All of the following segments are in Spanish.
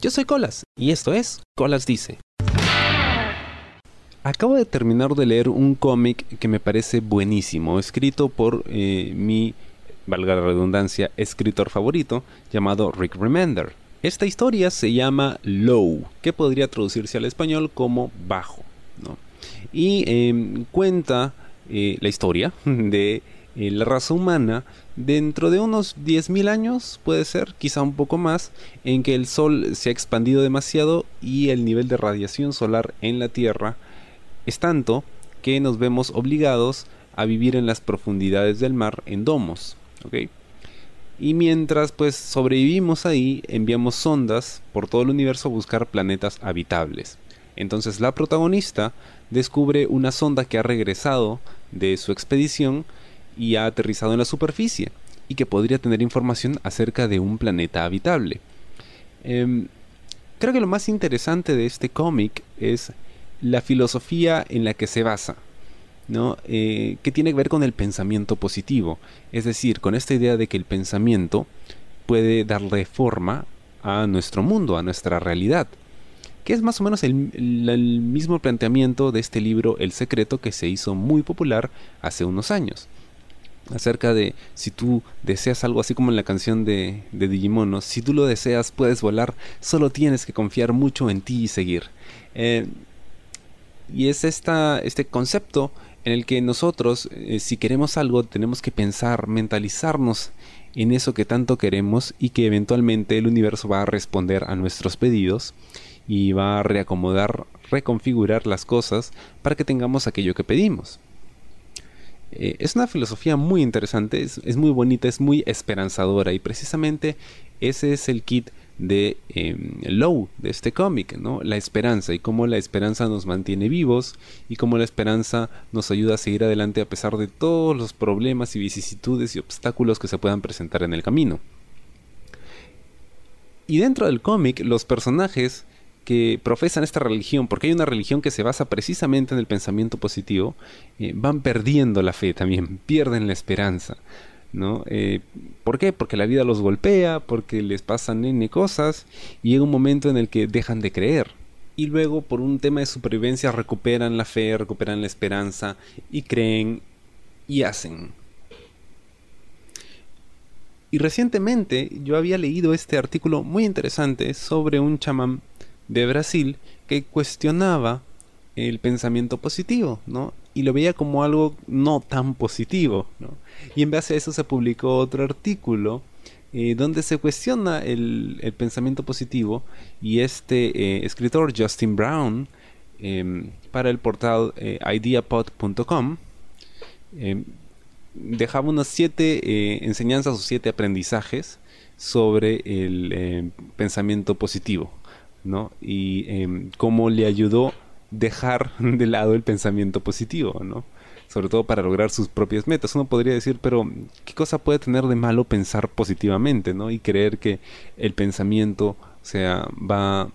Yo soy Colas y esto es Colas Dice. Acabo de terminar de leer un cómic que me parece buenísimo, escrito por eh, mi, valga la redundancia, escritor favorito, llamado Rick Remender. Esta historia se llama Low, que podría traducirse al español como bajo. Y em, cuenta eh, la historia de eh, la raza humana dentro de unos 10.000 años, puede ser, quizá un poco más, en que el Sol se ha expandido demasiado y el nivel de radiación solar en la Tierra es tanto que nos vemos obligados a vivir en las profundidades del mar en domos. Y mientras pues sobrevivimos ahí, enviamos sondas por todo el universo a buscar planetas habitables. Entonces la protagonista descubre una sonda que ha regresado de su expedición y ha aterrizado en la superficie y que podría tener información acerca de un planeta habitable. Em, creo que lo más interesante de este cómic es la filosofía en la que se basa, ¿no? Eh, que tiene que ver con el pensamiento positivo, es decir, con esta idea de que el pensamiento puede darle forma a nuestro mundo, a nuestra realidad, que es más o menos el, el mismo planteamiento de este libro El Secreto que se hizo muy popular hace unos años acerca de si tú deseas algo así como en la canción de, de Digimon, si tú lo deseas puedes volar, solo tienes que confiar mucho en ti y seguir. Eh, y es esta, este concepto en el que nosotros, eh, si queremos algo, tenemos que pensar, mentalizarnos en eso que tanto queremos y que eventualmente el universo va a responder a nuestros pedidos y va a reacomodar, reconfigurar las cosas para que tengamos aquello que pedimos. Eh, es una filosofía muy interesante, es, muy bonita, es muy esperanzadora y precisamente ese es el kit de em, Low, de este cómic, ¿no? La esperanza y cómo la esperanza nos mantiene vivos y cómo la esperanza nos ayuda a seguir adelante a pesar de todos los problemas y vicisitudes y obstáculos que se puedan presentar en el camino. Y dentro del cómic, los personajes que profesan esta religión, porque hay una religión que se basa precisamente en el pensamiento positivo, eh, van perdiendo la fe también, pierden la esperanza. ¿no? Eh, ¿Por qué? Porque la vida los golpea, porque les pasan N cosas y llega un momento en el que dejan de creer. Y luego por un tema de supervivencia recuperan la fe, recuperan la esperanza y creen y hacen. Y recientemente yo había leído este artículo muy interesante sobre un chamán de Brasil que cuestionaba el pensamiento positivo, ¿no? Y lo veía como algo no tan positivo, ¿no? Y en base a eso se publicó otro artículo eh, donde se cuestiona el, pensamiento positivo y este eh, escritor Justin Brown em, para el portal eh, ideapod.com em, dejaba unas siete enseñanzas o siete aprendizajes sobre el pensamiento positivo. ¿No? Y em, cómo le ayudó dejar de lado el pensamiento positivo, ¿no? Sobre todo para lograr sus propias metas. Uno podría decir, pero ¿qué cosa puede tener de malo pensar positivamente, ¿no? Y creer que el pensamiento, sea, va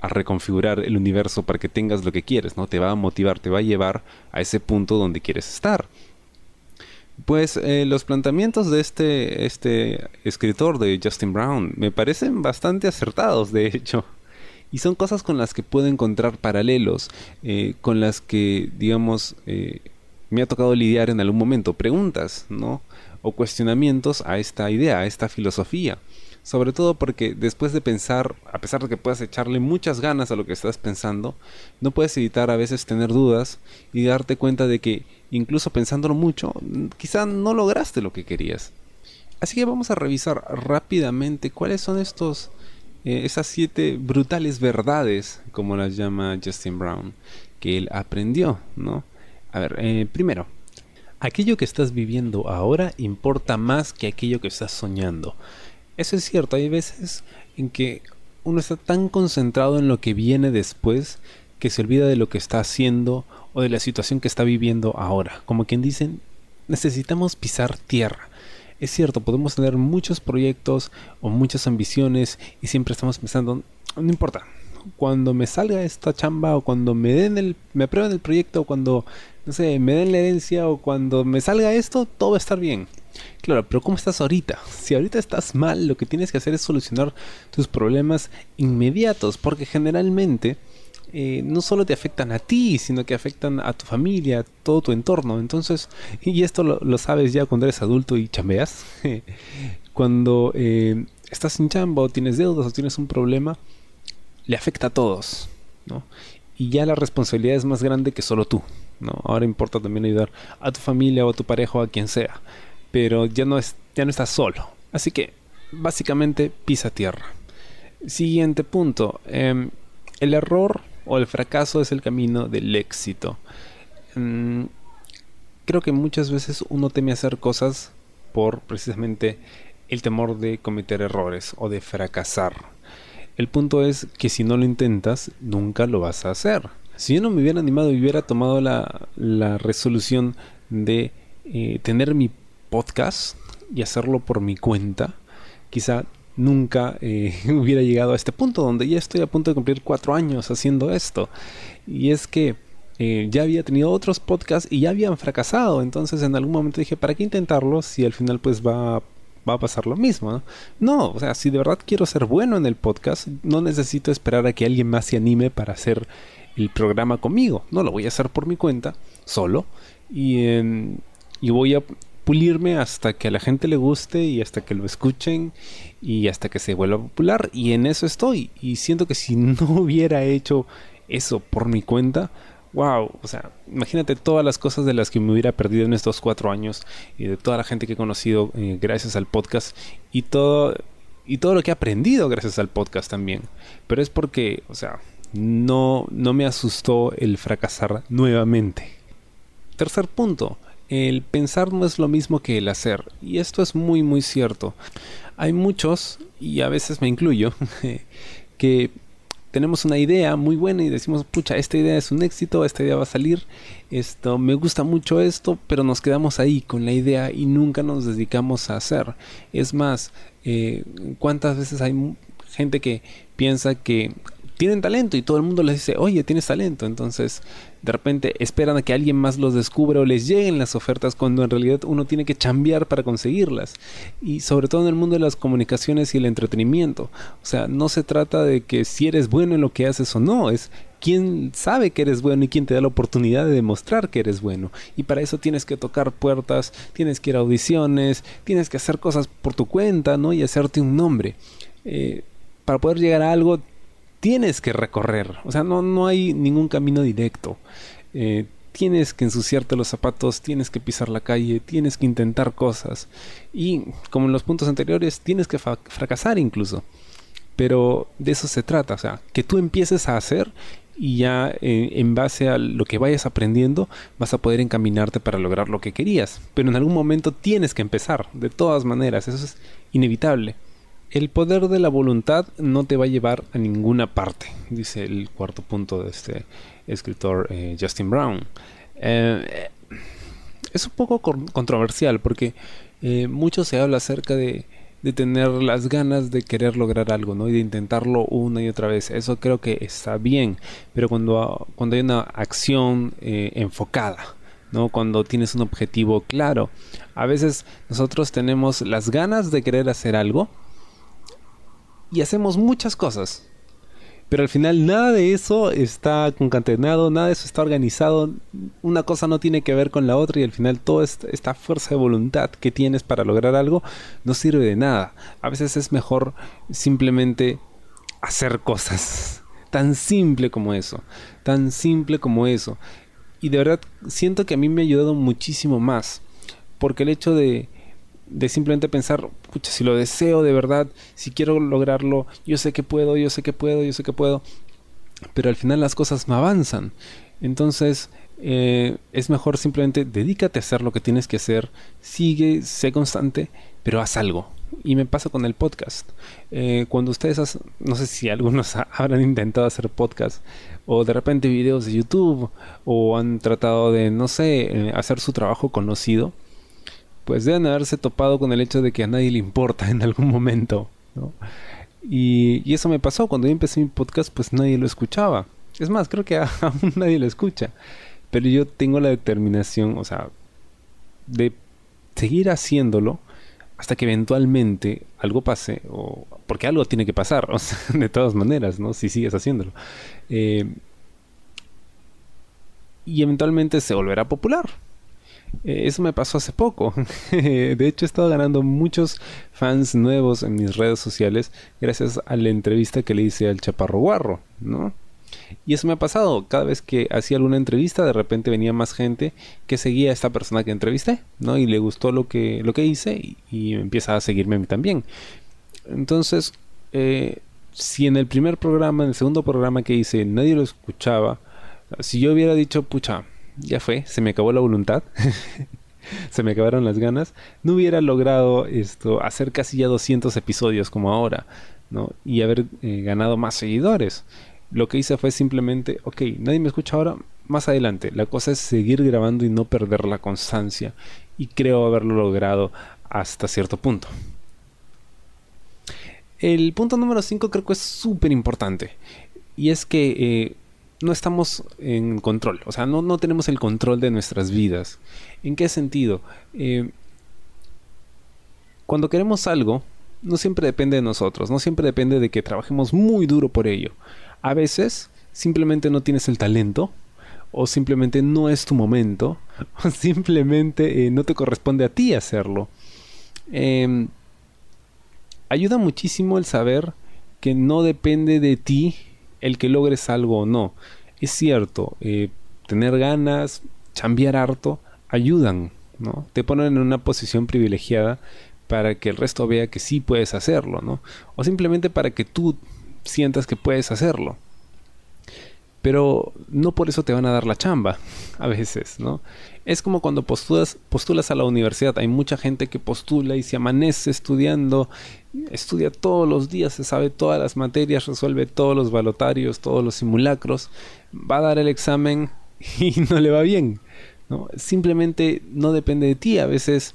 a reconfigurar el universo para que tengas lo que quieres, ¿no? Te va a motivar, te va a llevar a ese punto donde quieres estar. Pues eh, los planteamientos de este, este escritor de Justin Brown me parecen bastante acertados, de hecho. Y son cosas con las que puedo encontrar paralelos, eh, con las que, digamos, eh, me ha tocado lidiar en algún momento, preguntas, ¿no? O cuestionamientos a esta idea, a esta filosofía. Sobre todo porque después de pensar, a pesar de que puedas echarle muchas ganas a lo que estás pensando, no puedes evitar a veces tener dudas y darte cuenta de que incluso pensándolo mucho, quizá no lograste lo que querías. Así que vamos a revisar rápidamente cuáles son estos eh, esas siete brutales verdades, como las llama Justin Brown, que él aprendió, ¿no? A ver, eh, primero, aquello que estás viviendo ahora importa más que aquello que estás soñando. Eso es cierto, hay veces en que uno está tan concentrado en lo que viene después que se olvida de lo que está haciendo o de la situación que está viviendo ahora. Como quien dicen, necesitamos pisar tierra. Es cierto, podemos tener muchos proyectos o muchas ambiciones y siempre estamos pensando, no importa, cuando me salga esta chamba o cuando me den el, me aprueben el proyecto o cuando, no sé, me den la herencia o cuando me salga esto, todo va a estar bien. Claro, pero ¿cómo estás ahorita? Si ahorita estás mal, lo que tienes que hacer es solucionar tus problemas inmediatos, porque generalmente eh, no solo te afectan a ti, sino que afectan a tu familia, a todo tu entorno. Entonces, y esto lo, sabes ya cuando eres adulto y chambeas, cuando eh, estás sin chamba o tienes deudas o tienes un problema, le afecta a todos, ¿no? Y ya la responsabilidad es más grande que solo tú, ¿no? Ahora importa también ayudar a tu familia o a tu pareja o a quien sea, pero ya no, es, ya no estás solo. Así que, básicamente, pisa tierra. Siguiente punto. Em, el error o el fracaso es el camino del éxito. Mm, creo que muchas veces uno teme hacer cosas por precisamente el temor de cometer errores o de fracasar. El punto es que si no lo intentas, nunca lo vas a hacer. Si yo no me hubiera animado y hubiera tomado la, resolución de eh, tener mi podcast y hacerlo por mi cuenta, quizá nunca eh, hubiera llegado a este punto donde ya estoy a punto de cumplir cuatro años haciendo esto. Y es que eh, ya había tenido otros podcasts y ya habían fracasado. Entonces en algún momento dije, ¿para qué intentarlo si al final pues va, va a pasar lo mismo? ¿no? o sea, si de verdad quiero ser bueno en el podcast, no necesito esperar a que alguien más se anime para hacer el programa conmigo. No, lo voy a hacer por mi cuenta, solo. Y, y voy a pulirme hasta que a la gente le guste y hasta que lo escuchen y hasta que se vuelva popular y en eso estoy. Y siento que si no hubiera hecho eso por mi cuenta wow o sea imagínate todas las cosas de las que me hubiera perdido en estos cuatro años y de toda la gente que he conocido eh, gracias al podcast y todo y todo lo que he aprendido gracias al podcast también. Pero es porque o sea no no me asustó el fracasar nuevamente. Tercer punto el pensar no es lo mismo que el hacer. Y esto es muy, muy cierto. Hay muchos, y a veces me incluyo, que tenemos una idea muy buena y decimos, pucha, esta idea es un éxito, esta idea va a salir, esto, me gusta mucho esto, pero nos quedamos ahí con la idea y nunca nos dedicamos a hacer. Es más, eh, ¿cuántas veces hay gente que piensa que tienen talento y todo el mundo les dice, oye, tienes talento. Entonces, de repente esperan a que alguien más los descubra o les lleguen las ofertas cuando en realidad uno tiene que chambear para conseguirlas. Y sobre todo en el mundo de las comunicaciones y el entretenimiento. O sea, no se trata de que si eres bueno en lo que haces o no, es quién sabe que eres bueno y quién te da la oportunidad de demostrar que eres bueno. Y para eso tienes que tocar puertas, tienes que ir a audiciones, tienes que hacer cosas por tu cuenta, ¿no? Y hacerte un nombre. Eh, para poder llegar a algo tienes que recorrer. O sea, no, no hay ningún camino directo. Eh, tienes que ensuciarte los zapatos, tienes que pisar la calle, tienes que intentar cosas. Y como en los puntos anteriores, tienes que fracasar incluso. Pero de eso se trata, o sea, que tú empieces a hacer y ya eh, en base a lo que vayas aprendiendo vas a poder encaminarte para lograr lo que querías. Pero en algún momento tienes que empezar, de todas maneras, eso es inevitable. El poder de la voluntad no te va a llevar a ninguna parte, dice el cuarto punto de este escritor eh, Justin Brown. Eh, es un poco controversial porque eh, mucho se habla acerca de, tener las ganas de querer lograr algo, ¿no? Y de intentarlo una y otra vez. Eso creo que está bien, pero cuando, cuando hay una acción enfocada, ¿no? Cuando tienes un objetivo claro. A veces nosotros tenemos las ganas de querer hacer algo, y hacemos muchas cosas. Pero al final nada de eso está concatenado, nada de eso está organizado, una cosa no tiene que ver con la otra y al final toda esta fuerza de voluntad que tienes para lograr algo no sirve de nada. A veces es mejor simplemente hacer cosas. Tan simple como eso, tan simple como eso. Y de verdad siento que a mí me ha ayudado muchísimo más. Porque el hecho de, de simplemente pensar, si lo deseo de verdad, si quiero lograrlo, yo sé que puedo, yo sé que puedo, yo sé que puedo, pero al final las cosas no avanzan. Entonces, eh, es mejor simplemente dedícate a hacer lo que tienes que hacer, sigue, sé constante, pero haz algo. Y me pasa con el podcast. Eh, cuando ustedes, no sé si algunos habrán intentado hacer podcast, o de repente videos de YouTube, o han tratado de, no sé, eh, hacer su trabajo conocido, pues deben haberse topado con el hecho de que a nadie le importa en algún momento. Y, eso me pasó cuando yo empecé mi podcast, pues nadie lo escuchaba. Es más, creo que aún nadie lo escucha. Pero yo tengo la determinación, o sea, de seguir haciéndolo hasta que eventualmente algo pase, o porque algo tiene que pasar, de todas maneras, ¿no? Si sigues haciéndolo. Eh, y eventualmente se volverá popular. Eh, eso me pasó hace poco. de hecho, he estado ganando muchos fans nuevos en mis redes sociales gracias a la entrevista que le hice al Chaparro Guarro, ¿no? Y eso me ha pasado. Cada vez que hacía alguna entrevista, de repente venía más gente que seguía a esta persona que entrevisté, ¿no? Y le gustó lo que, lo que hice y, empieza a seguirme a mí también. Entonces, eh, si en el primer programa, en el segundo programa que hice, nadie lo escuchaba, si yo hubiera dicho, pucha, ya fue, se me acabó la voluntad, se me acabaron las ganas, no hubiera logrado esto, hacer casi ya 200 episodios como ahora, ¿no? Y haber eh, ganado más seguidores. Lo que hice fue simplemente, ok, nadie me escucha ahora, más adelante. La cosa es seguir grabando y no perder la constancia. Y creo haberlo logrado hasta cierto punto. El punto número 5 creo que es súper importante. Y es que eh, no estamos en control, o sea, no, no, tenemos el control de nuestras vidas. ¿En qué sentido? Eh, cuando queremos algo, no siempre depende de nosotros, no siempre depende de que trabajemos muy duro por ello. A veces simplemente no tienes el talento, o simplemente no es tu momento, o simplemente eh, no te corresponde a ti hacerlo. Em, ayuda muchísimo el saber que no depende de ti el que logres algo o no. Es cierto, eh, tener ganas, cambiar harto, ayudan, ¿no? Te ponen en una posición privilegiada para que el resto vea que sí puedes hacerlo, ¿no? O simplemente para que tú sientas que puedes hacerlo. Pero no por eso te van a dar la chamba, a veces, ¿no? Es como cuando postulas, postulas a la universidad. Hay mucha gente que postula y se amanece estudiando, estudia todos los días, se sabe todas las materias, resuelve todos los balotarios, todos los simulacros, va a dar el examen y no le va bien. ¿no? Simplemente no depende de ti. A veces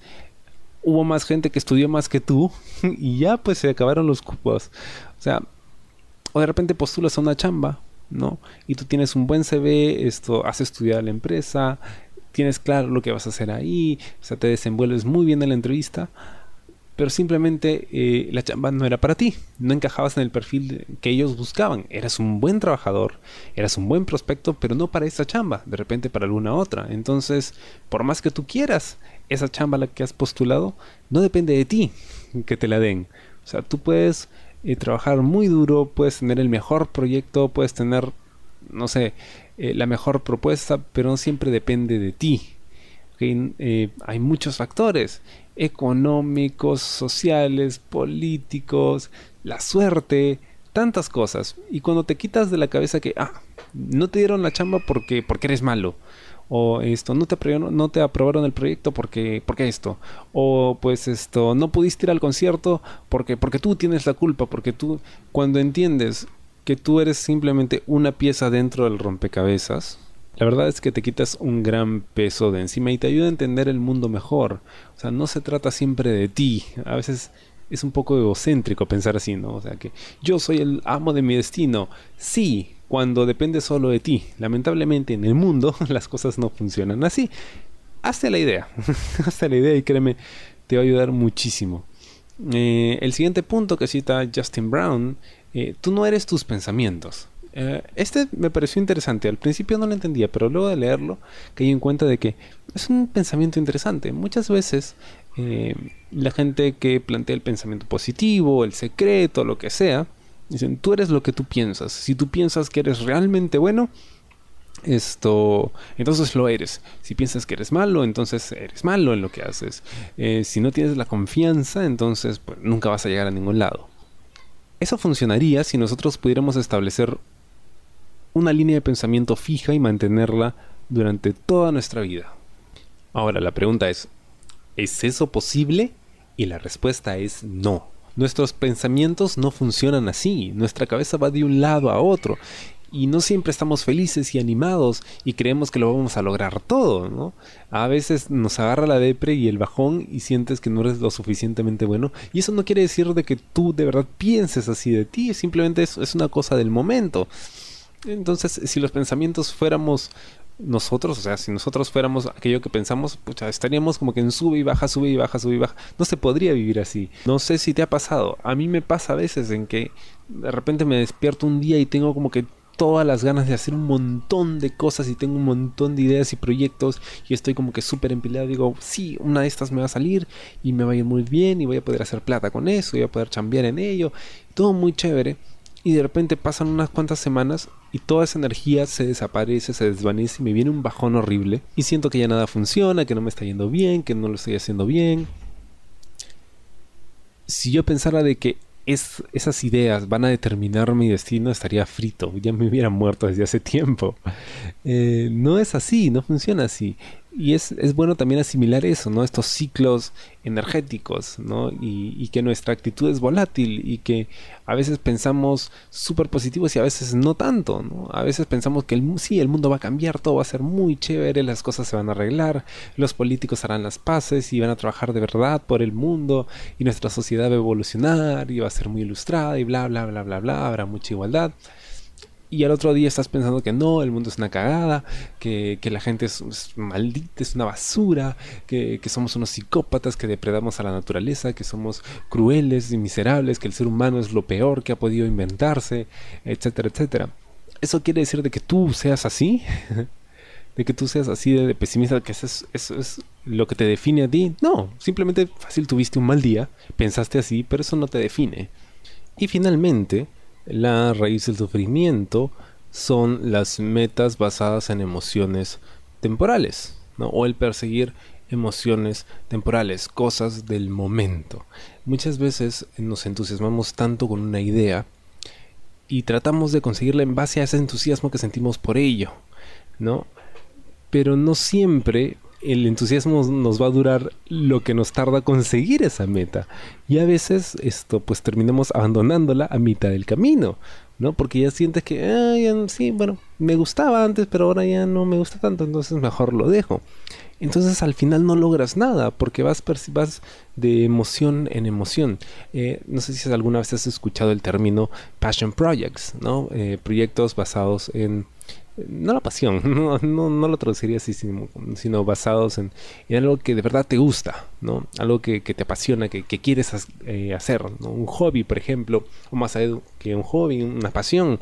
hubo más gente que estudió más que tú y ya pues se acabaron los cupos. O sea, o de repente postulas a una chamba, ¿no? Y tú tienes un buen CV, esto, has estudiado la empresa, tienes claro lo que vas a hacer ahí, o sea, te desenvuelves muy bien en la entrevista, pero simplemente eh, la chamba no era para ti, no encajabas en el perfil que ellos buscaban, eras un buen trabajador, eras un buen prospecto, pero no para esa chamba, de repente para alguna otra. Entonces, por más que tú quieras, esa chamba a la que has postulado, no depende de ti que te la den. O sea, tú puedes eh, trabajar muy duro, puedes tener el mejor proyecto, puedes tener, no sé, eh, la mejor propuesta, pero no siempre depende de ti. Eh, hay muchos factores económicos, sociales, políticos, la suerte, tantas cosas. Y cuando te quitas de la cabeza que, ah, no te dieron la chamba porque, porque eres malo, o esto, no te, aprobaron, no te aprobaron el proyecto porque, porque esto, o pues esto, no pudiste ir al concierto porque, porque tú tienes la culpa, porque tú, cuando entiendes que tú eres simplemente una pieza dentro del rompecabezas, la verdad es que te quitas un gran peso de encima y te ayuda a entender el mundo mejor. O sea, no se trata siempre de ti. A veces es un poco egocéntrico pensar así, ¿no? O sea, que yo soy el amo de mi destino. Sí, cuando depende solo de ti. Lamentablemente en el mundo las cosas no funcionan así. Hazte la idea. Hazte la idea y créeme, te va a ayudar muchísimo. Eh, el siguiente punto que cita Justin Brown eh, tú no eres tus pensamientos. Eh, este me pareció interesante. Al principio no lo entendía, pero luego de leerlo caí en cuenta de que es un pensamiento interesante. Muchas veces la gente que plantea el pensamiento positivo, el secreto, lo que sea, dicen, tú eres lo que tú piensas. Si tú piensas que eres realmente bueno, esto, entonces lo eres. Si piensas que eres malo, entonces eres malo en lo que haces. si no tienes la confianza, entonces pues, nunca vas a llegar a ningún lado. Eso funcionaría si nosotros pudiéramos establecer una línea de pensamiento fija y mantenerla durante toda nuestra vida. Ahora, la pregunta es, ¿es eso posible? Y la respuesta es no. Nuestros pensamientos no funcionan así, nuestra cabeza va de un lado a otro y no siempre estamos felices y animados y creemos que lo vamos a lograr todo, ¿no? A veces nos agarra la depre y el bajón y sientes que no eres lo suficientemente bueno y eso no quiere decir de que tú de verdad pienses así de ti, simplemente es, es una cosa del momento. Entonces, si los pensamientos fuéramos nosotros, o sea, si nosotros fuéramos aquello que pensamos, pucha, estaríamos como que en sube y baja, sube y baja, sube y baja. No se podría vivir así. No sé si te ha pasado. A mí me pasa a veces en que de repente me despierto un día y tengo como que todas las ganas de hacer un montón de cosas y tengo un montón de ideas y proyectos y estoy como que súper empilado. Digo, sí, una de estas me va a salir y me va a ir muy bien y voy a poder hacer plata con eso, voy a poder chambear en ello. Todo muy chévere. Y de repente pasan unas cuantas semanas y toda esa energía se desaparece, se desvanece y me viene un bajón horrible. Y siento que ya nada funciona, que no me está yendo bien, que no lo estoy haciendo bien. Si yo pensara de que es, esas ideas van a determinar mi destino, estaría frito, ya me hubiera muerto desde hace tiempo. Eh, no es así, no funciona así y es, es, bueno también asimilar eso, ¿no? Estos ciclos energéticos, ¿no? Y, y que nuestra actitud es volátil y que a veces pensamos súper positivos y a veces no tanto, ¿no? A veces pensamos que el, sí, el mundo va a cambiar, todo va a ser muy chévere, las cosas se van a arreglar, los políticos harán las paces y van a trabajar de verdad por el mundo y nuestra sociedad va a evolucionar y va a ser muy ilustrada y bla, bla, bla, bla, bla, habrá mucha igualdad y al otro día estás pensando que no, el mundo es una cagada, que, la gente es, maldita, es una basura, que, somos unos psicópatas que depredamos a la naturaleza, que somos crueles y miserables, que el ser humano es lo peor que ha podido inventarse, etcétera, etcétera. ¿Eso quiere decir de que tú seas así? ¿De que tú seas así de, pesimista? ¿Que eso es, eso es lo que te define a ti? No, simplemente fácil tuviste un mal día, pensaste así, pero eso no te define. Y finalmente, la raíz del sufrimiento son las metas basadas en emociones temporales, ¿no? o el perseguir emociones temporales, cosas del momento. Muchas veces nos entusiasmamos tanto con una idea y tratamos de conseguirla en base a ese entusiasmo que sentimos por ello, ¿no? Pero no siempre el entusiasmo nos va a durar lo que nos tarda conseguir esa meta. Y a veces esto pues terminamos abandonándola a mitad del camino, ¿no? Porque ya sientes que, sí, bueno, me gustaba antes, pero ahora ya no me gusta tanto, entonces mejor lo dejo. Entonces al final no logras nada porque vas, vas de emoción en emoción. Eh, no sé si alguna vez has escuchado el término passion projects, ¿no? Eh, proyectos basados en no la pasión, no, no, lo traduciría así, sino, basados en, algo que de verdad te gusta, ¿no? Algo que, te apasiona, que, quieres eh, hacer, Un hobby, por ejemplo, o más allá que un hobby, una pasión.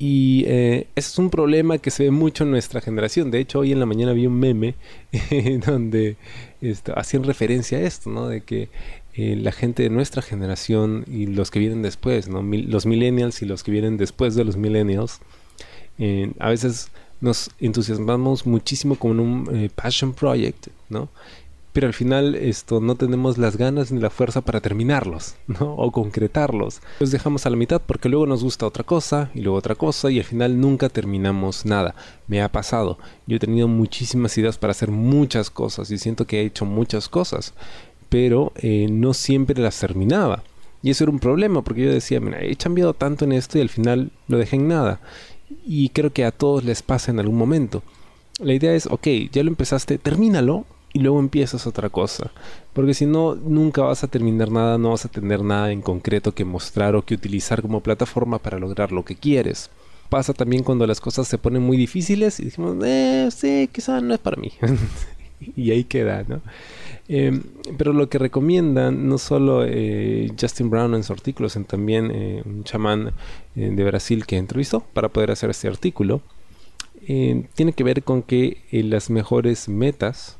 Y eh, es un problema que se ve mucho en nuestra generación. De hecho, hoy en la mañana vi un meme donde esto, hacían referencia a esto, ¿no? De que eh, la gente de nuestra generación y los que vienen después, ¿no? los millennials y los que vienen después de los millennials, a veces nos entusiasmamos muchísimo con un eh, passion project, ¿no? Pero al final esto no tenemos las ganas ni la fuerza para terminarlos, ¿no? O concretarlos. Los dejamos a la mitad porque luego nos gusta otra cosa y luego otra cosa y al final nunca terminamos nada. Me ha pasado. Yo he tenido muchísimas ideas para hacer muchas cosas y siento que he hecho muchas cosas, pero eh, no siempre las terminaba. Y eso era un problema porque yo decía, mira, he cambiado tanto en esto y al final lo dejé en nada y creo que a todos les pasa en algún momento. La idea es, ok, ya lo empezaste, termínalo y luego empiezas otra cosa. Porque si no, nunca vas a terminar nada, no vas a tener nada en concreto que mostrar o que utilizar como plataforma para lograr lo que quieres. Pasa también cuando las cosas se ponen muy difíciles y decimos, eh, sí, quizá no es para mí. y ahí queda, ¿no? Em, pero lo que recomiendan, no solo eh, Justin Brown en su artículo, sino también eh, un chamán eh, de Brasil que entrevistó para poder hacer este artículo, tiene que ver con que las mejores metas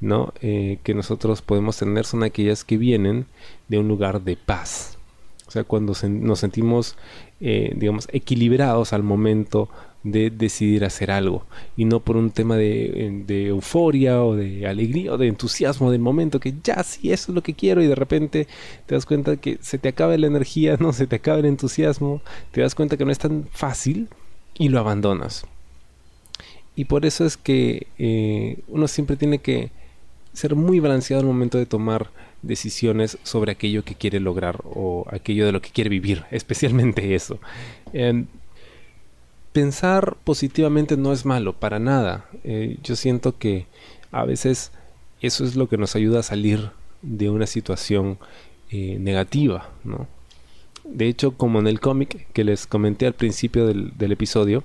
¿no? que nosotros podemos tener son aquellas que vienen de un lugar de paz. O sea, cuando nos sentimos, digamos, equilibrados al momento de decidir hacer algo y no por un tema de, euforia o de alegría o de entusiasmo del momento que ya sí eso es lo que quiero y de repente te das cuenta que se te acaba la energía, no se te acaba el entusiasmo, te das cuenta que no es tan fácil y lo abandonas. Y por eso es que eh, uno siempre tiene que ser muy balanceado al momento de tomar decisiones sobre aquello que quiere lograr o aquello de lo que quiere vivir, especialmente eso pensar positivamente no es malo, para nada. Eh, yo siento que a veces eso es lo que nos ayuda a salir de una situación eh, negativa, ¿no? De hecho, como en el cómic que les comenté al principio del, episodio,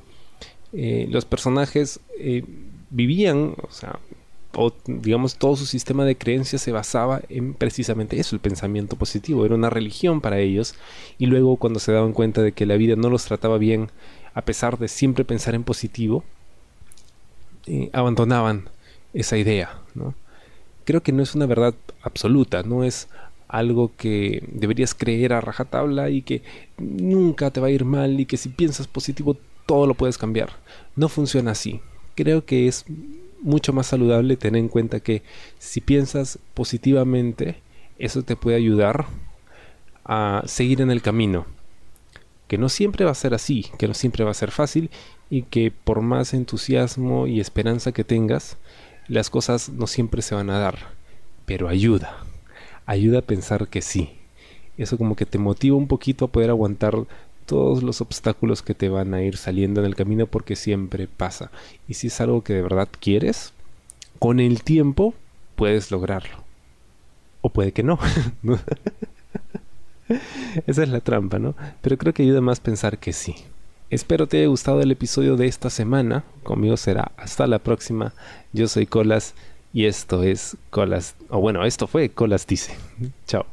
eh, los personajes vivían, o sea, o digamos todo su sistema de creencias se basaba en precisamente eso, el pensamiento positivo, era una religión para ellos y luego cuando se daban cuenta de que la vida no los trataba bien, a pesar de siempre pensar en positivo, eh, abandonaban esa idea, ¿no? Creo que no es una verdad absoluta, no es algo que deberías creer a rajatabla y que nunca te va a ir mal y que si piensas positivo todo lo puedes cambiar. No funciona así. Creo que es mucho más saludable tener en cuenta que si piensas positivamente, eso te puede ayudar a seguir en el camino. Que no siempre va a ser así, que no siempre va a ser fácil y que por más entusiasmo y esperanza que tengas, las cosas no siempre se van a dar. Pero ayuda, ayuda a pensar que sí. Eso como que te motiva un poquito a poder aguantar todos los obstáculos que te van a ir saliendo en el camino porque siempre pasa. Y si es algo que de verdad quieres, con el tiempo puedes lograrlo. O puede que no. Esa es la trampa, ¿no? Pero creo que ayuda más pensar que sí. Espero te haya gustado el episodio de esta semana. Conmigo será hasta la próxima. Yo soy Colas y esto es Colas. O bueno, esto fue Colas Dice. Chao.